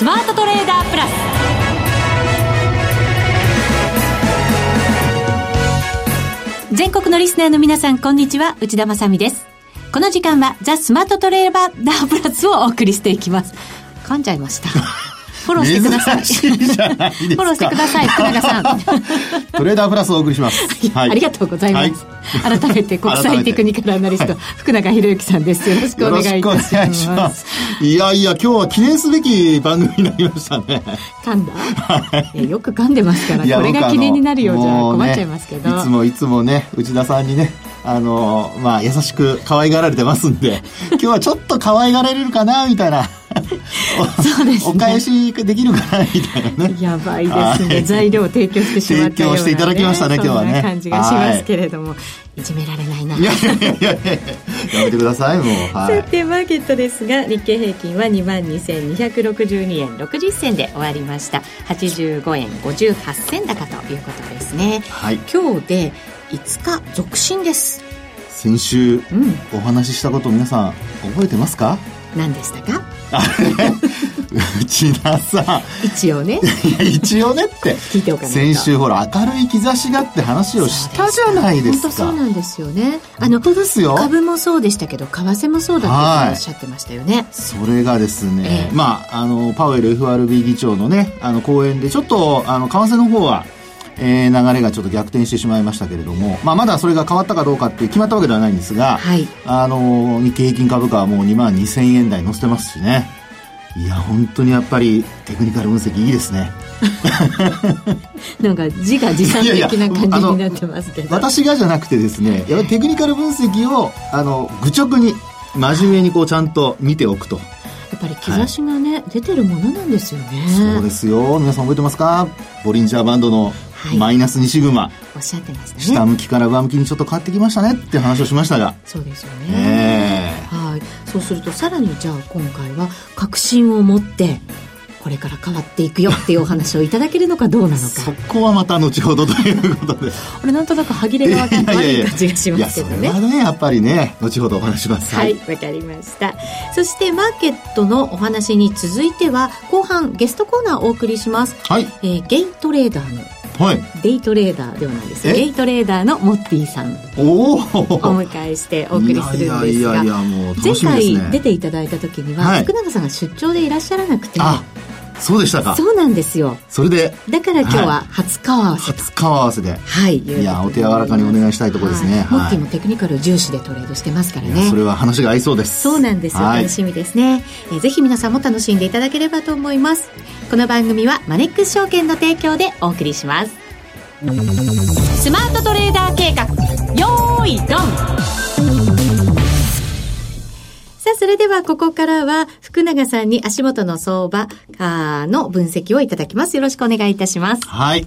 スマートトレーダープラス。全国のリスナーの皆さんこんにちは。内田まさです。この時間はザ・スマートトレーダープラスをお送りしていきます。噛んじゃいました。フォローしてください。しい。フォローしてください、福永さん。トレーダープラスをお送りします。はい。ありがとうございます。はい、改めて国際テクニカルアナリスト、福永博之さんです。よろしくお願いいたします。ますいやいや、今日は記念すべき番組になりましたね。噛んだ、はい、よく噛んでますから、これが記念になるようじゃ困っちゃいますけど、ね。いつもいつもね、内田さんにね、あの、まあ、優しく可愛がられてますんで、今日はちょっと可愛がられるかな、みたいな。そうです、ね、お返しできるかな、みたいなね。やばいですね。材料を提供してしまったような、ね、提供していただきましたね、今日はね。感じがしますけれども。いじめられないな。いやいやいややめてください、もう。はい、さて、マーケットですが、日経平均は2万2262円60銭で終わりました。85円58銭高ということですね。はい。今日で5日続伸です先週、うん、お話ししたこと皆さん覚えてますか？何でしたか？内田さん。一応ね。一応ねって。聞いておかない先週ほら明るい兆しがって話をしたじゃないですか。本当そうなんですよね。あの本当ですよ。株もそうでしたけど為替もそうだっておっしゃってましたよね。それがですね、えー、まああのパウエル FRB 議長のねあの講演でちょっとあの為替の方はえー、流れがちょっと逆転してしまいましたけれども、まあ、まだそれが変わったかどうかって決まったわけではないんですが、はい、あの日経平均株価はもう2万2000円台乗せてますしね。いや本当にやっぱりテクニカル分析いいですね。なんか自画自賛的な感じになってますけど。私がじゃなくてですねやっぱりテクニカル分析をあの愚直に真面目にこうちゃんと見ておくと。やっぱり兆しがね、はい、出てるものなんですよね。そうですよ。皆さん覚えてますか？ボリンジャーバンドのはい、マイナス2シグマ。おっしゃってましたね。下向きから上向きにちょっと変わってきましたねって話をしましたが。そうですよね、えー、はい。そうするとさらにじゃあ今回は確信を持ってこれから変わっていくよっていうお話をいただけるのかどうなのか。そこはまた後ほどということで。これなんとなく歯切れが悪い感じがしますけどね。いやそれはねやっぱりね後ほどお話します。はいわ、はい、かりました。そしてマーケットのお話に続いては後半ゲストコーナーをお送りします、はい。えー、ゲイトレーダーのはい、デイトレーダーではないです。デイトレーダーのモッティさん。をお。迎えしてお送りするんですが。前回出ていただいた時には、はい、福永さんが出張でいらっしゃらなくてそうでしたか。そうなんですよ。それでだから今日は初顔合わせ、はい、初顔合わせで。はい。いやお手柔らかにお願いしたいところですね、モッティもテクニカル重視でトレードしてますからね。それは話が合いそうです。そうなんですよ、楽しみですね、えー、ぜひ皆さんも楽しんでいただければと思います。この番組はマネックス証券の提供でお送りします。スマートトレーダー計画。よーいドンさあ、それではここからは福永さんに足元の相場の分析をいただきます。よろしくお願いいたします。はい。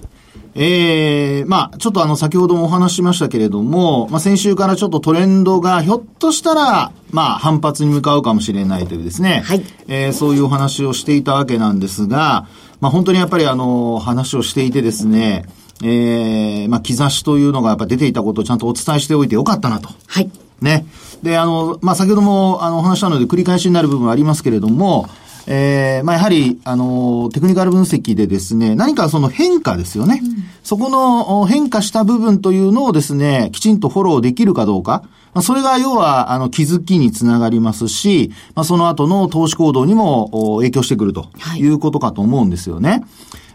ええー、まあ、ちょっとあの、先ほどもお話ししましたけれども、まあ、先週からちょっとトレンドがひょっとしたら、まあ、反発に向かうかもしれないというですね、はい。えー、そういうお話をしていたわけなんですが、まあ、本当にやっぱりあの、話をしていてですね、ええー、まあ、兆しというのがやっぱ出ていたことをちゃんとお伝えしておいてよかったなと。はい。ね。で、あの、まあ、先ほども、あの、お話したので繰り返しになる部分はありますけれども、ええー、まあ、やはり、あの、テクニカル分析でですね、何かその変化ですよね。うん、そこの変化した部分というのをですね、きちんとフォローできるかどうか。まあ、それが要は、あの、気づきにつながりますし、まあ、その後の投資行動にも影響してくるということかと思うんですよね。はい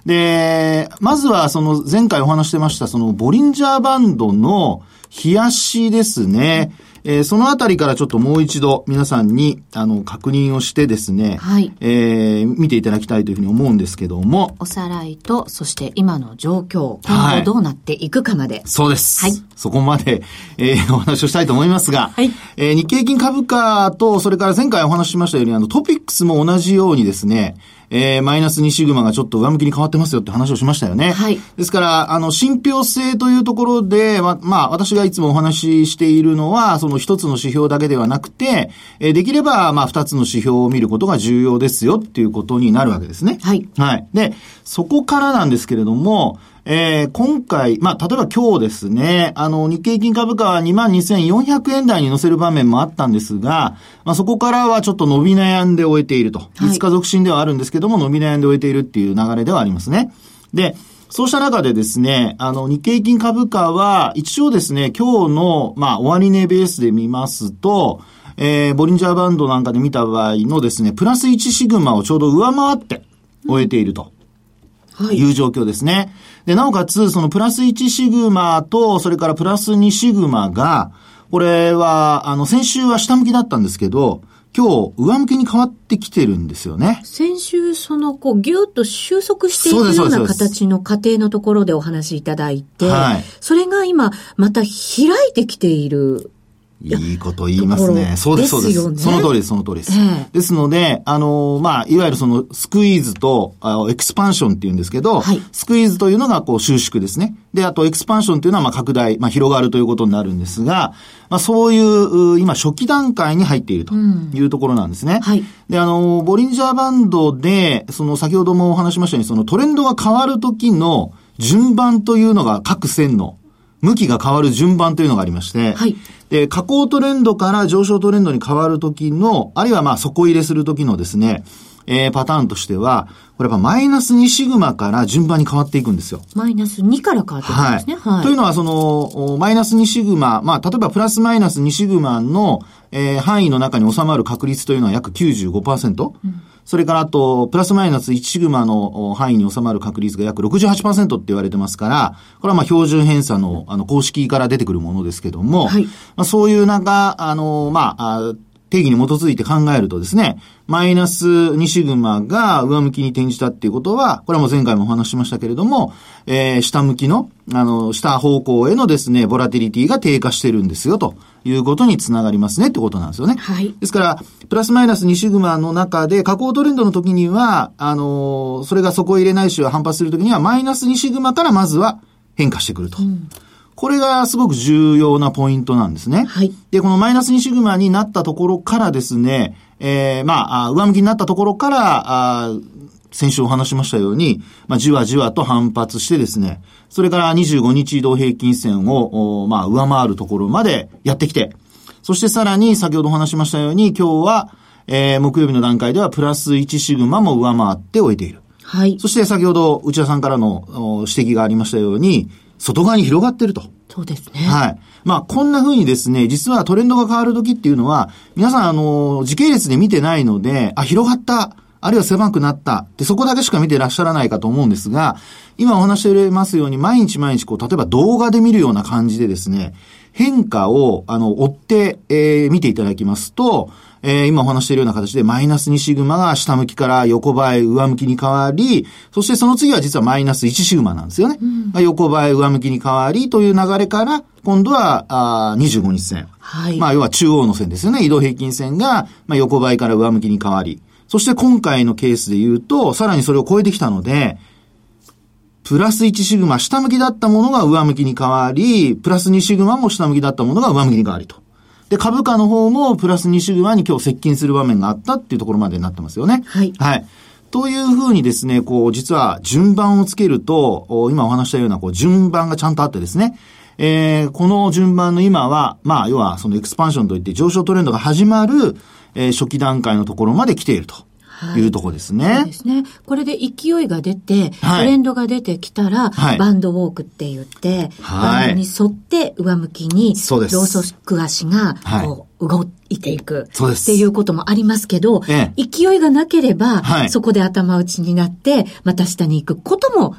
で、まずはその前回お話してましたそのボリンジャーバンドの冷やしですね。えー、そのあたりからちょっともう一度皆さんに、あの、確認をしてですね、はい。えー、見ていただきたいというふうに思うんですけども。おさらいと、そして今の状況、今後どうなっていくかまで。はい、そうです。はい。そこまで、えー、お話をしたいと思いますが、はい。えー、日経平均株価と、それから前回お話ししましたように、あの、トピックスも同じようにですね、えー、マイナス2シグマがちょっと上向きに変わってますよって話をしましたよね。はい。ですから、あの、信憑性というところで、ま、まあ、私がいつもお話ししているのは、その一つの指標だけではなくて、えー、できれば、まあ、二つの指標を見ることが重要ですよっていうことになるわけですね。はい。はい。で、そこからなんですけれども、えー、今回、まあ、例えば今日ですね、あの、日経平均株価は22,400円台に乗せる場面もあったんですが、まあ、そこからはちょっと伸び悩んで終えていると。5日続伸ではあるんですけども、伸び悩んで終えているっていう流れではありますね。で、そうした中でですね、あの、日経平均株価は、一応ですね、今日の、まあ、終値ベースで見ますと、えー、ボリンジャーバンドなんかで見た場合のですね、プラス1シグマをちょうど上回って終えていると。いう状況ですね。で、なおかつ、そのプラス1シグマと、それからプラス2シグマが、これは、あの、先週は下向きだったんですけど、今日、上向きに変わってきてるんですよね。先週、その、こう、ぎゅっと収束していくような形の過程のところでお話しいただいて、はい、それが今、また開いてきているいいこと言いますね。そうです、そうです。その通りです、その通りです。えー、ですので、あの、まあ、いわゆるその、 squeeze と、あ expansion って言うんですけど、はい、 squeeze というのが、こう、収縮ですね。で、あと、 expansion っていうのは、まあ、拡大、まあ、広がるということになるんですが、まあ、そういう、今、初期段階に入っているというところなんですね。うん、はい。で、あの、ボリンジャーバンドで、その、先ほどもお話しましたように、その、トレンドが変わるときの、順番というのが各線の向きが変わる順番というのがありまして、はい。で、下降トレンドから上昇トレンドに変わるときの、あるいはまあ底入れするときのですね、えー、パターンとしては、これやっぱマイナス2シグマから順番に変わっていくんですよ。マイナス2から変わっていくんですね。はい。はい、というのは、その、マイナス2シグマ、まあ、例えばプラスマイナス2シグマの、えー、範囲の中に収まる確率というのは約95%。うんそれからあと、プラスマイナス1シグマの範囲に収まる確率が約68%って言われてますから、これはまあ標準偏差のあの公式から出てくるものですけども、はい、まあそういう中、あの、まあ、定義に基づいて考えるとですね、マイナス2シグマが上向きに転じたっていうことは、これはもう前回もお話ししましたけれども、えー、下向きの、あの、下方向へのですね、ボラティリティが低下してるんですよ、ということにつながりますねってことなんですよね。はい。ですから、プラスマイナス2シグマの中で、下降トレンドの時には、あの、それが底入れないしは反発する時には、マイナス2シグマからまずは変化してくると。うんこれがすごく重要なポイントなんですね。はい。で、このマイナス2シグマになったところからですね、えー、まあ、上向きになったところから、あ先週お話しましたように、まあ、じわじわと反発してですね、それから25日移動平均線を、まあ、上回るところまでやってきて、そしてさらに先ほどお話しましたように、今日は、えー、木曜日の段階ではプラス1シグマも上回って終えている。はい。そして先ほど内田さんからの指摘がありましたように、外側に広がってると。そうですね。はい。まあ、こんな風にですね、実はトレンドが変わるときっていうのは、皆さん、あの、時系列で見てないので、あ、広がった。あるいは狭くなった。で、そこだけしか見てらっしゃらないかと思うんですが、今お話してますように、毎日毎日、こう、例えば動画で見るような感じでですね、変化を、あの、追って、えー、見ていただきますと、えー、今お話しているような形でマイナス2シグマが下向きから横ばい、上向きに変わり、そしてその次は実はマイナス1シグマなんですよね。うん、横ばい、上向きに変わりという流れから、今度はあ25日線。はい。まあ要は中央の線ですよね。移動平均線が、まあ、横ばいから上向きに変わり。そして今回のケースで言うと、さらにそれを超えてきたので、プラス1シグマ下向きだったものが上向きに変わり、プラス2シグマも下向きだったものが上向きに変わりと。で、株価の方もプラス2シグマに今日接近する場面があったっていうところまでになってますよね。はい。はい。というふうにですね、こう、実は順番をつけると、今お話したような、こう、順番がちゃんとあってですね、えー、この順番の今は、まあ、要はそのエクスパンションといって上昇トレンドが始まる、えー、初期段階のところまで来ていると。いうとこですね。そうですね。これで勢いが出て、はい、トレンドが出てきたら、はい、バンドウォークって言って、はい、バンドに沿って上向きに、そうです。ローソク足が、こう、動いていく。そうです。っていうこともありますけど、ええ、勢いがなければ、はい、そこで頭打ちになって、また下に行くことも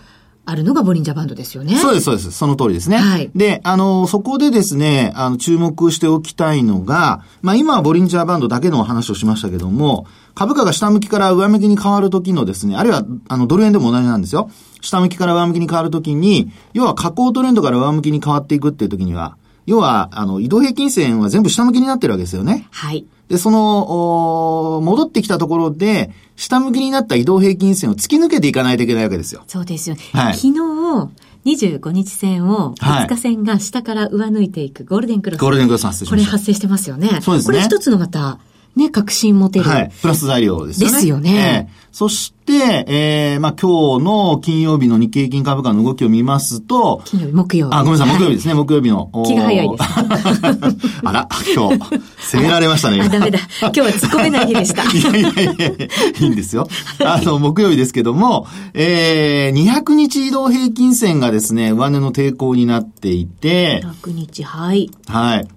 あるのがボリンジャーバンドですよね。そうです、そうです。その通りですね。はい。で、あの、そこでですね、あの、注目しておきたいのが、まあ今はボリンジャーバンドだけの話をしましたけども、株価が下向きから上向きに変わるときのですね、あるいは、あの、ドル円でも同じなんですよ。下向きから上向きに変わるときに、要は下降トレンドから上向きに変わっていくっていうときには、要は、あの、移動平均線は全部下向きになってるわけですよね。はい。で、その、戻ってきたところで、下向きになった移動平均線を突き抜けていかないといけないわけですよ。そうですよ。はい、昨日、25日線を、5日線が下から上抜いていくゴールデンクロス。ゴールデンクロス発生しました。これ発生してますよね。そうですね。これ一つのまた、ね、確信持てる。はい。プラス材料ですよね。ですよねええそして、えー、まあ今日の金曜日の日経平均株価の動きを見ますと、金曜日、木曜日。あ、ごめんなさい、木曜日はですね、木曜日の。気が早いです あら、今日、攻められましたね。あ、ダメだ。今日は突っ込めない日でした。い やいやいやいや、いいんですよ。あの、木曜日ですけども、えー、200日移動平均線がですね、上値の抵抗になっていて、100日、はい。はい。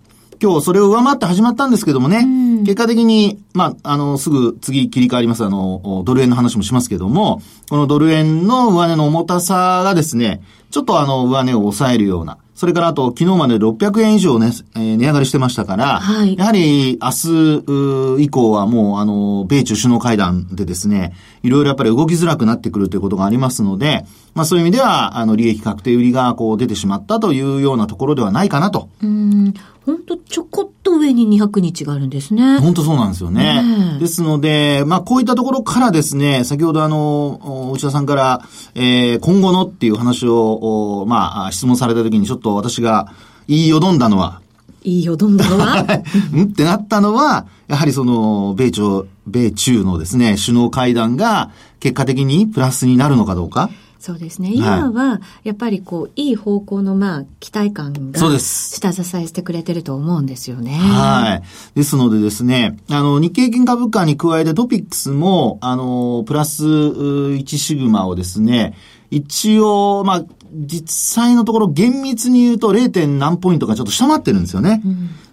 今日それを上回って始まったんですけどもね、結果的に、まあ、あの、すぐ次切り替わります、あの、ドル円の話もしますけども、このドル円の上値の重たさがですね、ちょっとあの、上値を抑えるような、それからあと、昨日まで600円以上ね、えー値上がりしてましたから、はい。やはり、明日以降はもう、あの、米中首脳会談でですね、いろいろやっぱり動きづらくなってくるということがありますので、まあそういう意味では、あの、利益確定売りがこう出てしまったというようなところではないかなと。うん、ほんとちょこっと上に200日があるんですね。本当そうなんですよね。ですので、まあ、こういったところからですね、先ほどあの、お内田さんから、えー、今後のっていう話を、おまあ、質問された時にちょっと私が言いよどんだのは、いいよ、どんどんは？うんってなったのは、やはりその、米朝、米中のですね、首脳会談が結果的にプラスになるのかどうか。そうですね。今は、やっぱりこう、いい方向の、まあ、期待感が、そうです下支えしてくれてると思うんですよね。はい。ですのでですね、あの、日経平均株価に加えてトピックスも、あの、プラスう1シグマをですね、一応、まあ、実際のところ厳密に言うと 0. 何ポイントかちょっと下回ってるんですよね。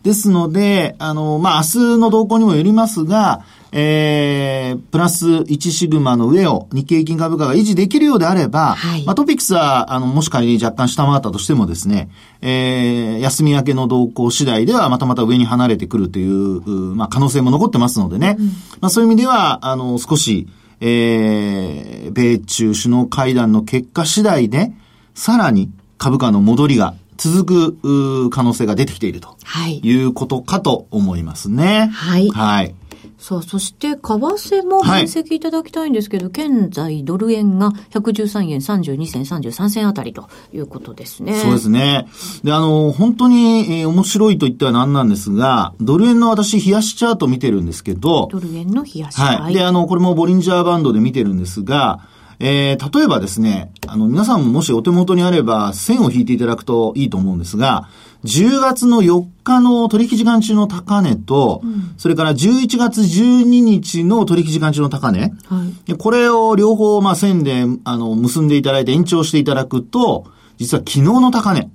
ですので、あの、まあ、明日の動向にもよりますが、えー、プラス1シグマの上を日経平均株価が維持できるようであれば、はいまあ、トピックスは、あの、もし仮に若干下回ったとしてもですね、えー、休み明けの動向次第ではまたまた上に離れてくるという、うまあ、可能性も残ってますのでね、まあ、そういう意味では、あの、少し、えー、米中首脳会談の結果次第で、さらに株価の戻りが続くう可能性が出てきているとはい。いうことかと思いますね。はいはい。そう、そして、為替も分析いただきたいんですけど、現在、ドル円が113円32銭33銭あたりということですね。そうですね。で、あの、本当に、えー面白いと言っては何なんですが、ドル円の私、冷やしチャート見てるんですけど、ドル円の冷やし。はい。で、あの、これもボリンジャーバンドで見てるんですが、えー、例えばですね、あの、皆さんももしお手元にあれば、線を引いていただくといいと思うんですが、10月の4日の取引時間中の高値と、それから11月12日の取引時間中の高値、はい。でこれを両方、まあ、線で、あの、結んでいただいて延長していただくと、実は昨日の高値、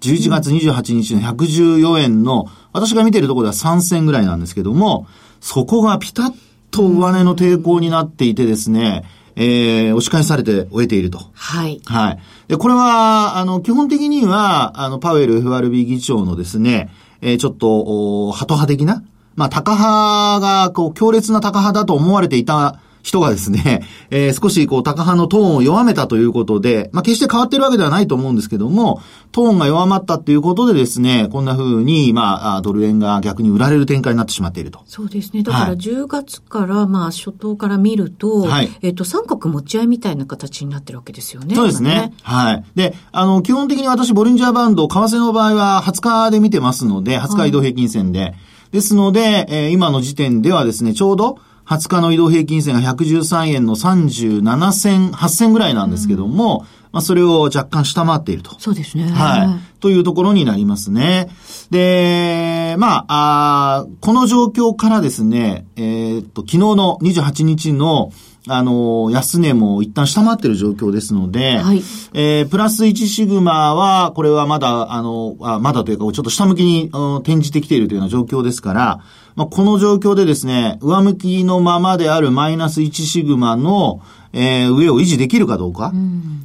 11月28日の114円の、私が見てるところでは3銭ぐらいなんですけども、そこがピタッと上値の抵抗になっていてですね、えー、押し返されて終えていると。はい。はい。で、これは、あの、基本的には、あの、パウエル FRB 議長のですね、えーちょっと、おハト派的な、まあ、タカ派が、こう、強烈なタカ派だと思われていた人がですね、えー少し、こう、タカ派のトーンを弱めたということで、まあ、決して変わってるわけではないと思うんですけども、トーンが弱まったっていうことでですね、こんな風に、まあ、あドル円が逆に売られる展開になってしまっていると。そうですね。だからはい10月から、まあ初頭から見ると、はいえっ、と、三角持ち合いみたいな形になってるわけですよね。そうです今ね。はい。で、あの、基本的に私、ボリンジャーバンド、為替の場合は20日で見てますので、20日移動平均線で。ですので、えー今の時点ではですね、ちょうど、20日の移動平均線が113円の37銭、8銭ぐらいなんですけども、まあ、それを若干下回っていると。そうですね。はい。というところになりますね。で、まあ、あーこの状況からですね、えーっと、昨日の28日の、あの、安値も一旦下回っている状況ですので、はいえープラス1シグマは、これはまだ、あの、あまだというか、ちょっと下向きに、うん転じてきているというような状況ですから、まあ、この状況でですね、上向きのままであるマイナス1シグマの、えー上を維持できるかどうか。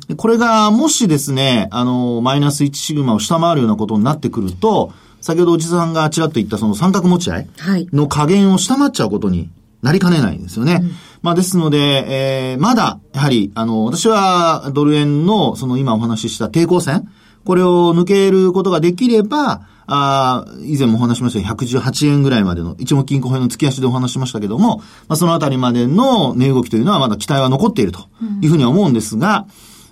でこれが、もしですね、あの、マイナス1シグマを下回るようなことになってくると、先ほどおじさんがちらっと言ったその三角持ち合いはい。の加減を下回っちゃうことになりかねないんですよね。まあですので、えーまだ、やはり、あの、私はドル円の、その今お話しした抵抗線、これを抜けることができれば、あー以前もお話ししましたように118円ぐらいまでの、一目金庫編の月足でお話ししましたけども、まあそのあたりまでの値動きというのはまだ期待は残っているというふうには思うんですが、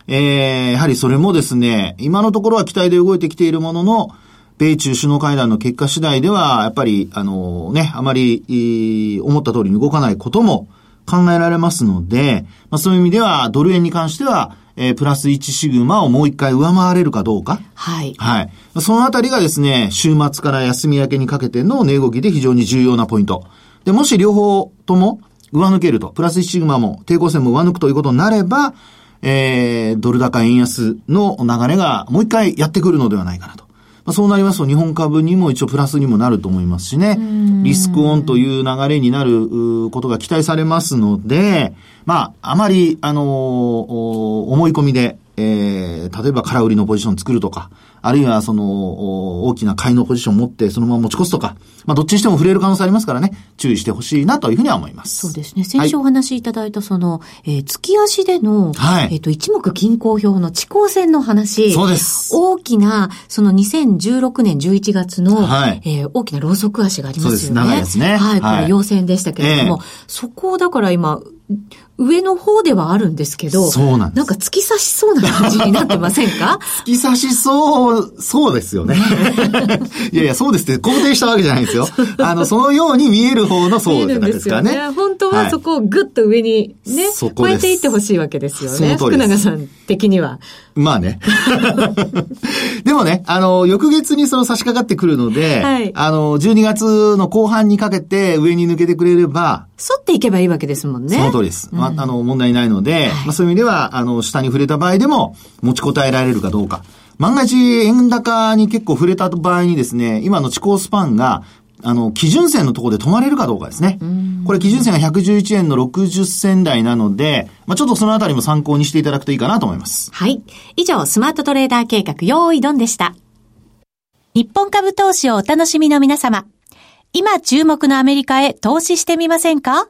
えーやはりそれもですね、今のところは期待で動いてきているものの、米中首脳会談の結果次第では、やっぱり、あのね、あまり、思った通りに動かないことも考えられますので、まあ、そういう意味では、ドル円に関しては、えー、プラス1シグマをもう一回上回れるかどうか。はい。はい。そのあたりがですね、週末から休み明けにかけての値動きで非常に重要なポイント。で、もし両方とも上抜けると、プラス1シグマも抵抗線も上抜くということになれば、えー、ドル高円安の流れがもう一回やってくるのではないかなと。まあ、そうなりますと日本株にも一応プラスにもなると思いますしね。リスクオンという流れになることが期待されますので、まあ、あまり、あのー、思い込みで、えー、例えば空売りのポジション作るとか、あるいはその、大きな買いのポジションを持ってそのまま持ち越すとか、まあどっちにしても触れる可能性ありますからね、注意してほしいなというふうには思います。そうですね。先週お話しいただいたその、はい、えー、月足での、はい、えっ、ー、と、一目均衡表の地高線の話。そうです。大きな、その2016年11月の、はい、えー、大きなローソク足がありますよね。そうです。長いですね。はい。これ陽線でしたけれども、えー、そこをだから今、上の方ではあるんですけど、そうなんなんか突き刺しそうな感じになってませんか？突き刺しそう、そうですよね。いやいや、そうですって肯定したわけじゃないんですよ。あの、そのように見える方のそうですからね。ね本当はそこをぐっと上にね、はい、超えていってほしいわけですよね。福永さん的には。まあね。でもね、あの、翌月にその差し掛かってくるので、はい、あの、12月の後半にかけて上に抜けてくれれば、沿っていけばいいわけですもんね。その通りです。うん、まあ、あの、問題ないので、はい、まあ、そういう意味では、あの、下に触れた場合でも、持ちこたえられるかどうか。万が一、円高に結構触れた場合にですね、今の地高スパンが、あの、基準線のところで止まれるかどうかですね。これ基準線が111円の60銭台なので、まあ、ちょっとそのあたりも参考にしていただくといいかなと思います。はい。以上、スマートトレーダー計画、用意ドンでした。日本株投資をお楽しみの皆様。今注目のアメリカへ投資してみませんか？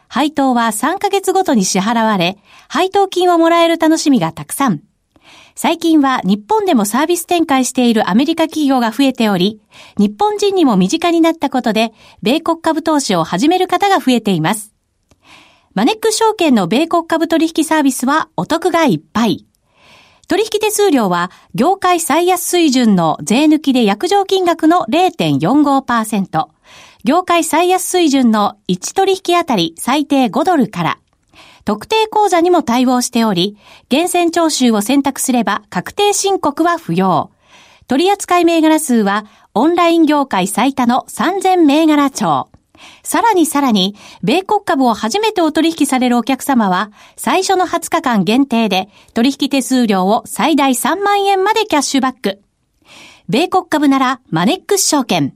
配当は3ヶ月ごとに支払われ、配当金をもらえる楽しみがたくさん。最近は日本でもサービス展開しているアメリカ企業が増えており、日本人にも身近になったことで、米国株投資を始める方が増えています。マネック証券の米国株取引サービスはお得がいっぱい。取引手数料は業界最安水準の税抜きで約定金額の0.45%。業界最安水準の1取引あたり最低5ドルから、特定口座にも対応しており、厳選徴収を選択すれば確定申告は不要。取扱銘柄数はオンライン業界最多の3000銘柄帳。さらにさらに、米国株を初めてお取引されるお客様は、最初の20日間限定で、取引手数料を最大3万円までキャッシュバック。米国株なら、マネックス証券。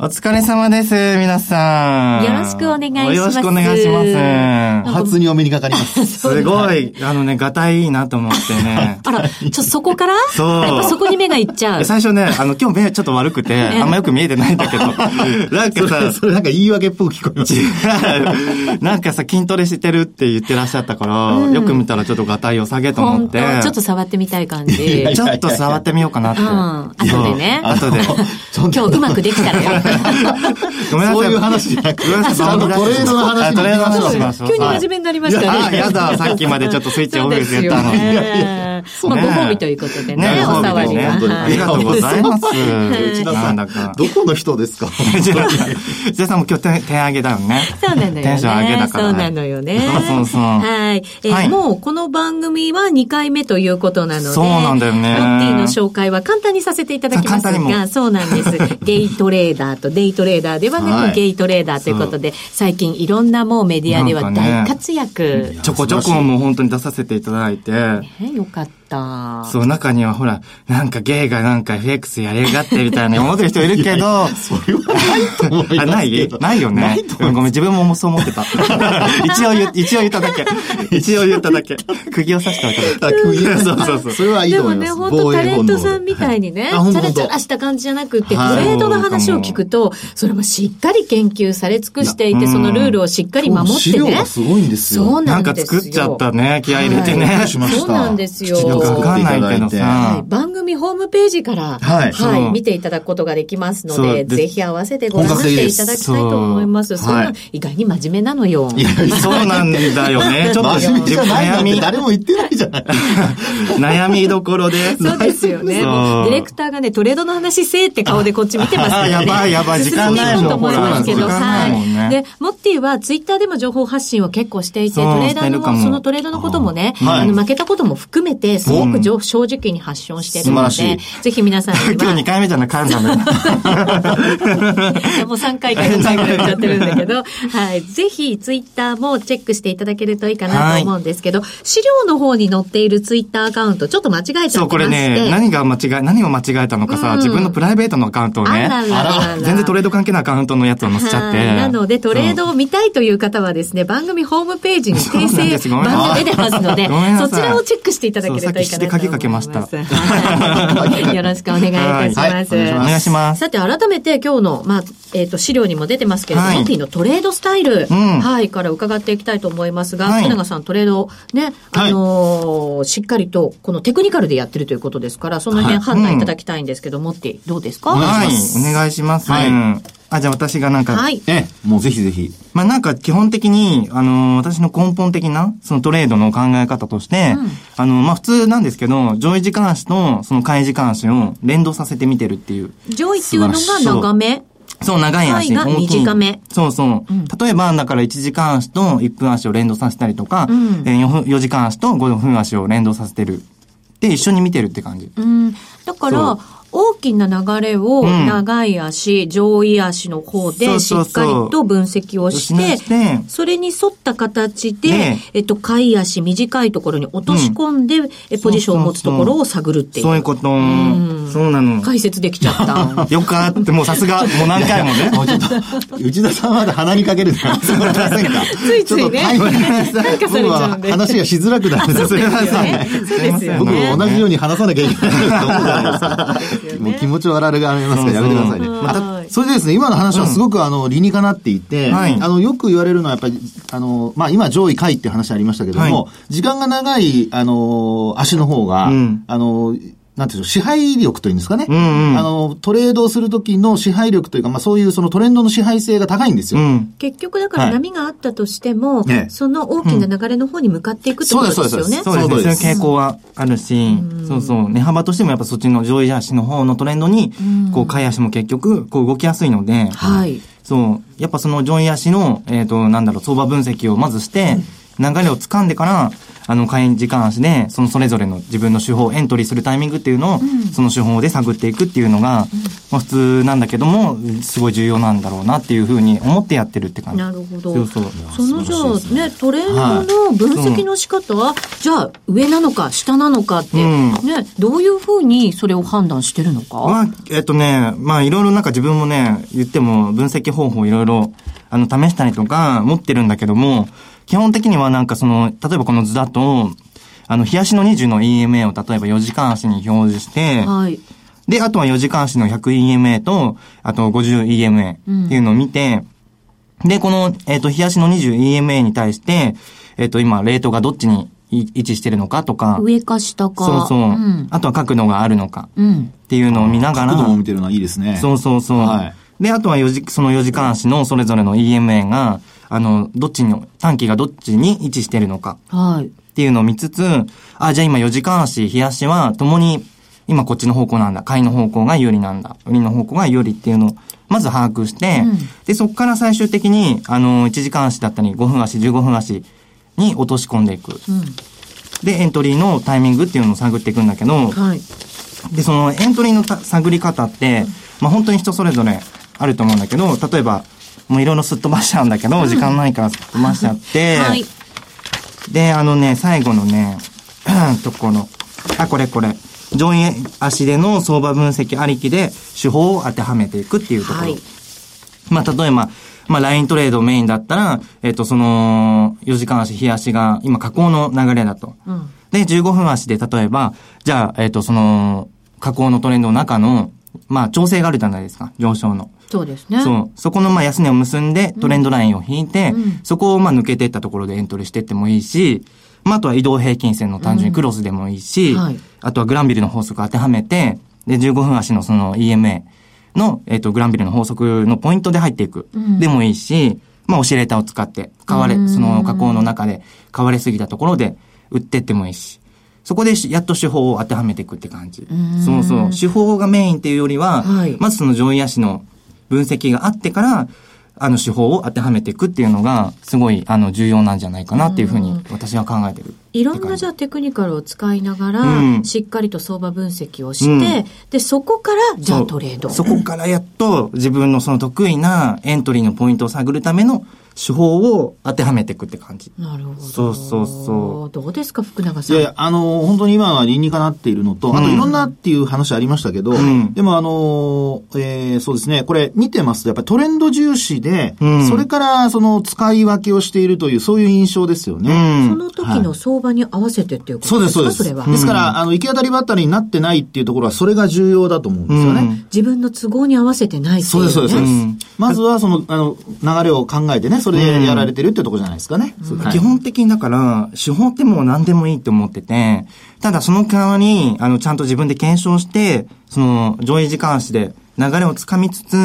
お疲れ様です、皆さん。よろしくお願いします。よろしくお願いします。初にお目にかかります。すごい、あのね、がたいいなと思ってね。あら、ちょっとそこから？そう。やっぱそこに目がいっちゃう。最初ね、あの、今日目ちょっと悪くて、あんまよく見えてないんだけど。なんかさ、それなんか言い訳っぽく聞こえます。違う。なんかさ、筋トレしてるって言ってらっしゃったから、うん、よく見たらちょっとがたいを下げと思って。ちょっと触ってみたい感じ。ちょっと触ってみようかなって。うん。後でね。後で。今日うまくできたらよ。ごめんなさい。そういう話じゃなくて、ごめんなさいちゃんとトレードの話あトレードの話しましょう。急に真面目になりましたね。あ、やだ、さっきまでちょっとスイッチオフで言ったのに。ねまあ、ご褒美ということでね、ねお触りは。ご褒美ねありがとうございます。内田さん。どこの人ですか？内田さんも今日手手上げだよね。そうなのよね。テンション上げだからそうなのよね。そうそうそうはい。えもうこの番組は2回目ということなので、そうなんだよねロッティの紹介は簡単にさせていただきますが、もそうなんです。ゲイトレーダーとデイトレーダーではなく、はい。ゲイトレーダーということで、最近いろんなもうメディアでは大活躍。ちょこちょこもう本当に出させていただいて。ねよかった。そう、中にはほら、なんかゲイがなんか FX やりやがってみたいな思ってる人いるけど、それはないと思いますあ、ないないよね。ないと思いうんごめん、自分もそう思ってた。一応言、一応言っただけ。一応言っただけ。釘を刺しておいただけ。あ釘をそうそうそう。それはいいでもね、と思います。本当タレントさんみたいにね、チャラチャラした感じじゃなくって、トはいレードの話を聞くと、それもしっかり研究され尽くしていて、そのルールをしっかり守って資料ねが。すごいんですよ。そうなかなんんですよ。作っちゃったね。気合い入れてね。はいしましたそうなんですよ。よくわかんないけどはさい。番組ホームページから、はいそう見ていただくことができますので、ぜひ合わせてご覧になっていただきたいと思います。そそんな、意外に真面目なのよ。いやそうなんだよね。ちょっと悩み、誰も言ってないじゃない。悩みどころで。そうですよね。ディレクターがね、トレードの話せーって顔でこっち見てますからね。あやばいやばい時間ないと思いますけど、はい。で、モッティはツイッターでも情報発信を結構していて、トレーダーの、そのトレードのこともね、はいあの、負けたことも含めて、すごく正直に発信してるのでぜひ皆さんに 今は日2回目じゃない、噛んだね。もう3回か4回ぐらい言っちゃってるんだけど、はい。ぜひ、ツイッターもチェックしていただけるといいかなと思うんですけど、資料の方に載っているツイッターアカウント、ちょっと間違えちゃって。そう、これね、何が間違え、何を間違えたのかさ、うん。自分のプライベートのアカウントをね、全然トレード関係ないアカウントのやつを載せちゃって。はい。なので、トレードを見たいという方はですね、番組ホームページに訂正版が出てますので、そちらをチェックしていただけるといいかなと思います。そうさっき筆鍵かけました。は いよろしくお願いいたします。はい。はい。お願いします。さて、改めて今日の、まあ、えっ、と、資料にも出てますけれども、はい。ティのトレードスタイル、うん。はい、から伺っていきたいと思いますが、はい。福永さんトレード、ね、あのーしっかりと、このテクニカルでやってるということですから、その辺判断いただきたいんですけど、モッティ、どうですか？はい、お願いします。はい。うんあ、じゃあ私がなんか、はい。ええ、もうぜひぜひ。まあなんか基本的に、あのー私の根本的な、そのトレードの考え方として、あのまあ普通なんですけど、上位時間足とその下位時間足を連動させて見てるっていう。上位っていうのが長め？そう、長い足。が短めそうそう。例えば、だから1時間足と1分足を連動させたりとか、んえー 4, 分4時間足と5分足を連動させてる。で、一緒に見てるって感じ。うん。だかそらう、大きな流れをうん長い足、上位足の方でしそうそうそうっかりと分析をしてそれに沿った形でね、えっと、下位足、短いところに落とし込んで、えポジションを持つところを探るっていう。そういうこと。んそうなの。解説できちゃった。よくあって、もうさすが、もう何回もね。もうちょっと、内田さんまで鼻にかけるのやめてもらえませんか ついついねちょっとタイム感化されちゃうんで話がしづらくなるんですすいませんそうですよね。僕も同じように話さなきゃいけないと思うじゃないですか。ですよね。もう気持ち悪がられますからやめてくださいね。うん。またはい。それでですね、今の話はすごくあの理にかなっていて、はい。あのよく言われるのはやっぱり、あの、まあ今上位下位って話ありましたけども、は時間が長い、あの、足の方が、うん。あの、なんていうんでしょう、支配力というんですかね。うんうん。あの、トレードをするときの支配力というか、まあそういうそのトレンドの支配性が高いんですよ。うん。結局だからはい。波があったとしても、ねその大きな流れの方に向かっていくってことですよね。そうですそうですね。その通りです。そういう傾向はあるし、そうそう。値幅としてもやっぱそっちの上位足の方のトレンドに、こう、下位足も結局、こう動きやす。いので、はい。そう。やっぱその上位足の、えっ、と、なんだろう、相場分析をまずして、流れを掴んでから、あの、会員時間足で、そのそれぞれの自分の手法をエントリーするタイミングっていうのを、その手法で探っていくっていうのが、まあ普通なんだけども、すごい重要なんだろうなっていうふうに思ってやってるって感じ。なるほど。そうそう。そのじゃあね、トレードの分析の仕方は、じゃあ上なのか下なのかって、うんね、どういうふうにそれを判断してるのか、まあ、えっとね、まあいろいろなんか自分もね、言っても分析方法いろいろ、あの、試したりとか持ってるんだけども、基本的にはなんかその、例えばこの図だと、あの、日足の20の EMA を例えば4時間足に表示して、はい。で、あとは4時間足の 100EMA と、あと 50EMA っていうのを見て、で、この、えっ、と、日足の 20EMA に対して、えっ、と、今、レートがどっちにい位置してるのかとか、上か下か。そうそう、ん。あとは角度があるのかうん。っていうのを見ながら、角度も見てるのはいいですね。そうそうそう。はいで、あとは4時、その4時間足のそれぞれの EMA が、あの、どっちに、短期がどっちに位置してるのか。はい。っていうのを見つつ、あ、じゃあ今4時間足、日足は、ともに、今こっちの方向なんだ。買いの方向が有利なんだ。売りの方向が有利っていうのを、まず把握して、うんで、そこから最終的に、あの、1時間足だったり、5分足、15分足に落とし込んでいく。うん。で、エントリーのタイミングっていうのを探っていくんだけど、はい。で、そのエントリーのた探り方って、まあ本当に人それぞれあると思うんだけど、例えば、もういろいろすっ飛ばしちゃうんだけど、時間ないからすっ飛ばしちゃって、はい。で、あのね、最後のね、ところ、あ、これこれ。上位足での相場分析ありきで手法を当てはめていくっていうところ。はいまあ、例えば、まあ、ライントレードメインだったら、えっ、と、その、4時間足、日足が、今、下降の流れだと。うん。で、15分足で、例えば、じゃあ、えっ、と、その、下降のトレンドの中の、まあ、調整があるじゃないですか、上昇の。そうですね。そう。そこの、まあ、安値を結んで、トレンドラインを引いて、うんそこを、まあ、抜けていったところでエントリーしていってもいいし、まあ、あとは移動平均線の単純にクロスでもいいし、うんはいあとはグランビルの法則を当てはめて、で、15分足のその EMA の、えっ、と、グランビルの法則のポイントで入っていく。うんでもいいし、まあ、オシレーターを使って、買われ、うんその加工の中で買われすぎたところで売ってってもいいし、そこでしやっと手法を当てはめていくって感じ。んそうそう。手法がメインっていうよりは、はいまずその上位足の分析があってから、あの手法を当てはめていくっていうのが、すごい、あの、重要なんじゃないかなっていうふうに私は考えてる。いろんなじゃあテクニカルを使いながら、うんしっかりと相場分析をして、で、そこから、じゃあトレード。そこからやっと自分のその得意なエントリーのポイントを探るための手法を当てはめていくって感じ。なるほど。そうそうそうどうですか、福永さん？いやいや、あの、本当に今は理にかなっているのと、あとうんいろんなっていう話ありましたけど、んでもあの、えーそうですね、これ見てますと、やっぱりトレンド重視で、うんそれからその使い分けをしているという、そういう印象ですようね。ん。その時の相場に合わせてっていうことそうです、ですか、そうです。それは。ですから、あの、行き当たりばったりになってないっていうところは、それが重要だと思うんですよね。うん自分の都合に合わせてないっていう、ね。そうです、そうです、そうです。うんまずは、その、あの、流れを考えてね、それでやられてるってところじゃないですかね。はい基本的にだから、手法ってもう何でもいいって思ってて、ただその代わり、あの、ちゃんと自分で検証して、その、上位時間足で流れをつかみつつ、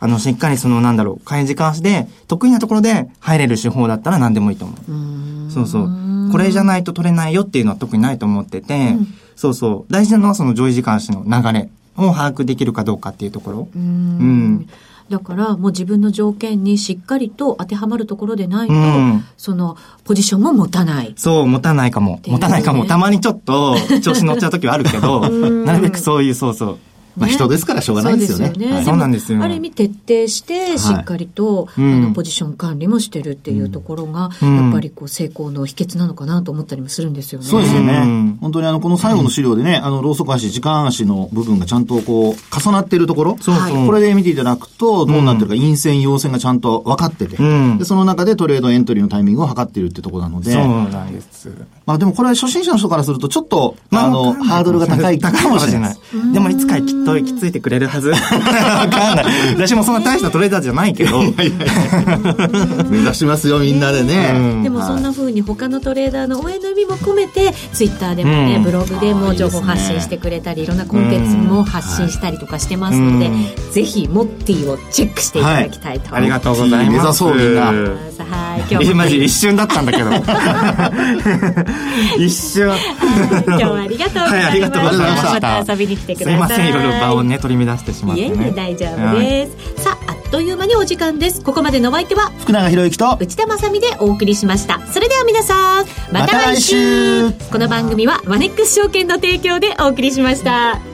あの、しっかりその、なんだろう、下位時間足で、得意なところで入れる手法だったら何でもいいと思う。そうそう。これじゃないと取れないよっていうのは特にないと思ってて、そうそう。大事なのはその上位時間足の流れを把握できるかどうかっていうところ。うん。だからもう自分の条件にしっかりと当てはまるところでないと、うんそのポジションも持たない。そう、持たないかも。ね持たないかも。たまにちょっと調子乗っちゃう時はあるけど、なるべくそういう、そうそう。まあ、人ですからしょうがないですよね。そうなんですよ。もある意味徹底して、しっかりと、うん。あの、ポジション管理もしてるっていうところが、うん。やっぱりこう、成功の秘訣なのかなと思ったりもするんですよね。そうですよね。うん。本当にあの、この最後の資料でね、あの、ローソク足、時間足の部分がちゃんとこう、重なっているところ。そうそう。これで見ていただくと、どうなってるか、陰線、陽線がちゃんと分かってて、うん。で、その中でトレードエントリーのタイミングを測っているってところなので、そうなんです。まあでもこれは初心者の人からすると、ちょっと、まあの、ハードルが高いかもしれない。でもいつかきっと行き着いてくれるはず。わかんない。私もそんな大したトレーダーじゃないけど。目指しますよ、みんなでね。うんでもそんな風に他のトレーダーの応援の意味も込めて、ツイッターでもね、うんブログでも情報発信してくれたり、いろんなコンテンツも発信したりとかしてますので、うんぜひ、モッティをチェックしていただきたいとありがとうございます。目指そうみんなはい、今日も。えマジ一瞬だったんだけど。一瞬。今日はありがとうございました。はいありがとうございましたまた遊びに来てください。すいません、いろいろ場をね、取り乱してしまってね。いえいえ、大丈夫です。さあ、あっという間にお時間です。ここまでのお相手は、福永博之と、内田まさみでお送りしました。それでは皆さん、また来週また来週この番組はマネックス証券の提供でお送りしました。